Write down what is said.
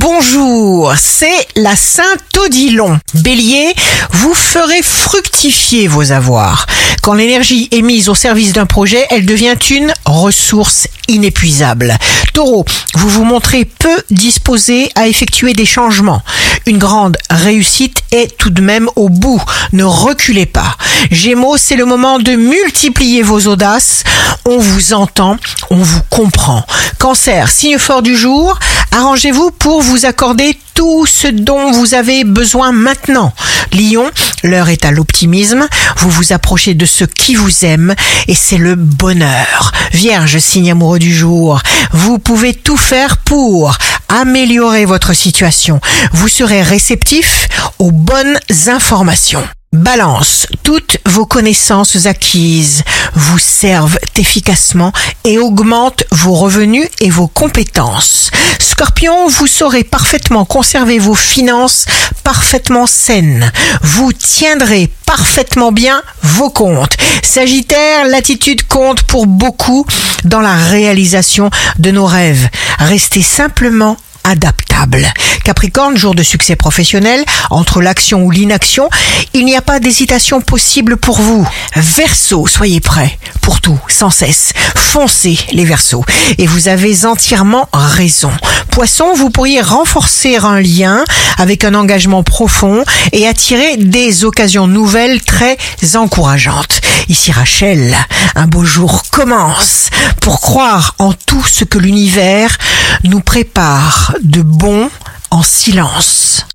bonjour, c'est la Saint-Odilon. Bélier, vous ferez fructifier vos avoirs. Quand l'énergie est mise au service d'un projet, elle devient une ressource inépuisable. Taureau, vous vous montrez peu disposé à effectuer des changements. Une grande réussite est tout de même au bout. Ne reculez pas. Gémeaux, c'est le moment de multiplier vos audaces. On vous entend, on vous comprend. Cancer, signe fort du jour, arrangez-vous pour vous accorder tout ce dont vous avez besoin maintenant. Lion, l'heure est à l'optimisme, vous vous approchez de ceux qui vous aiment et c'est le bonheur. Vierge, signe amoureux du jour, vous pouvez tout faire pour améliorer votre situation. Vous serez réceptif aux bonnes informations. Balance, toutes vos connaissances acquises vous servent efficacement et augmentent vos revenus et vos compétences. Scorpion, vous saurez parfaitement conserver vos finances parfaitement saines. Vous tiendrez parfaitement bien vos comptes. Sagittaire, l'attitude compte pour beaucoup dans la réalisation de nos rêves. Restez simplement adaptable. Capricorne, jour de succès professionnel, entre l'action ou l'inaction, il n'y a pas d'hésitation possible pour vous. Verseau, soyez prêts pour tout, sans cesse. Foncez les Verseaux. Et vous avez entièrement raison. Poisson, vous pourriez renforcer un lien avec un engagement profond et attirer des occasions nouvelles très encourageantes. Ici Rachel, un beau jour commence pour croire en tout ce que l'univers nous prépare de bon en silence.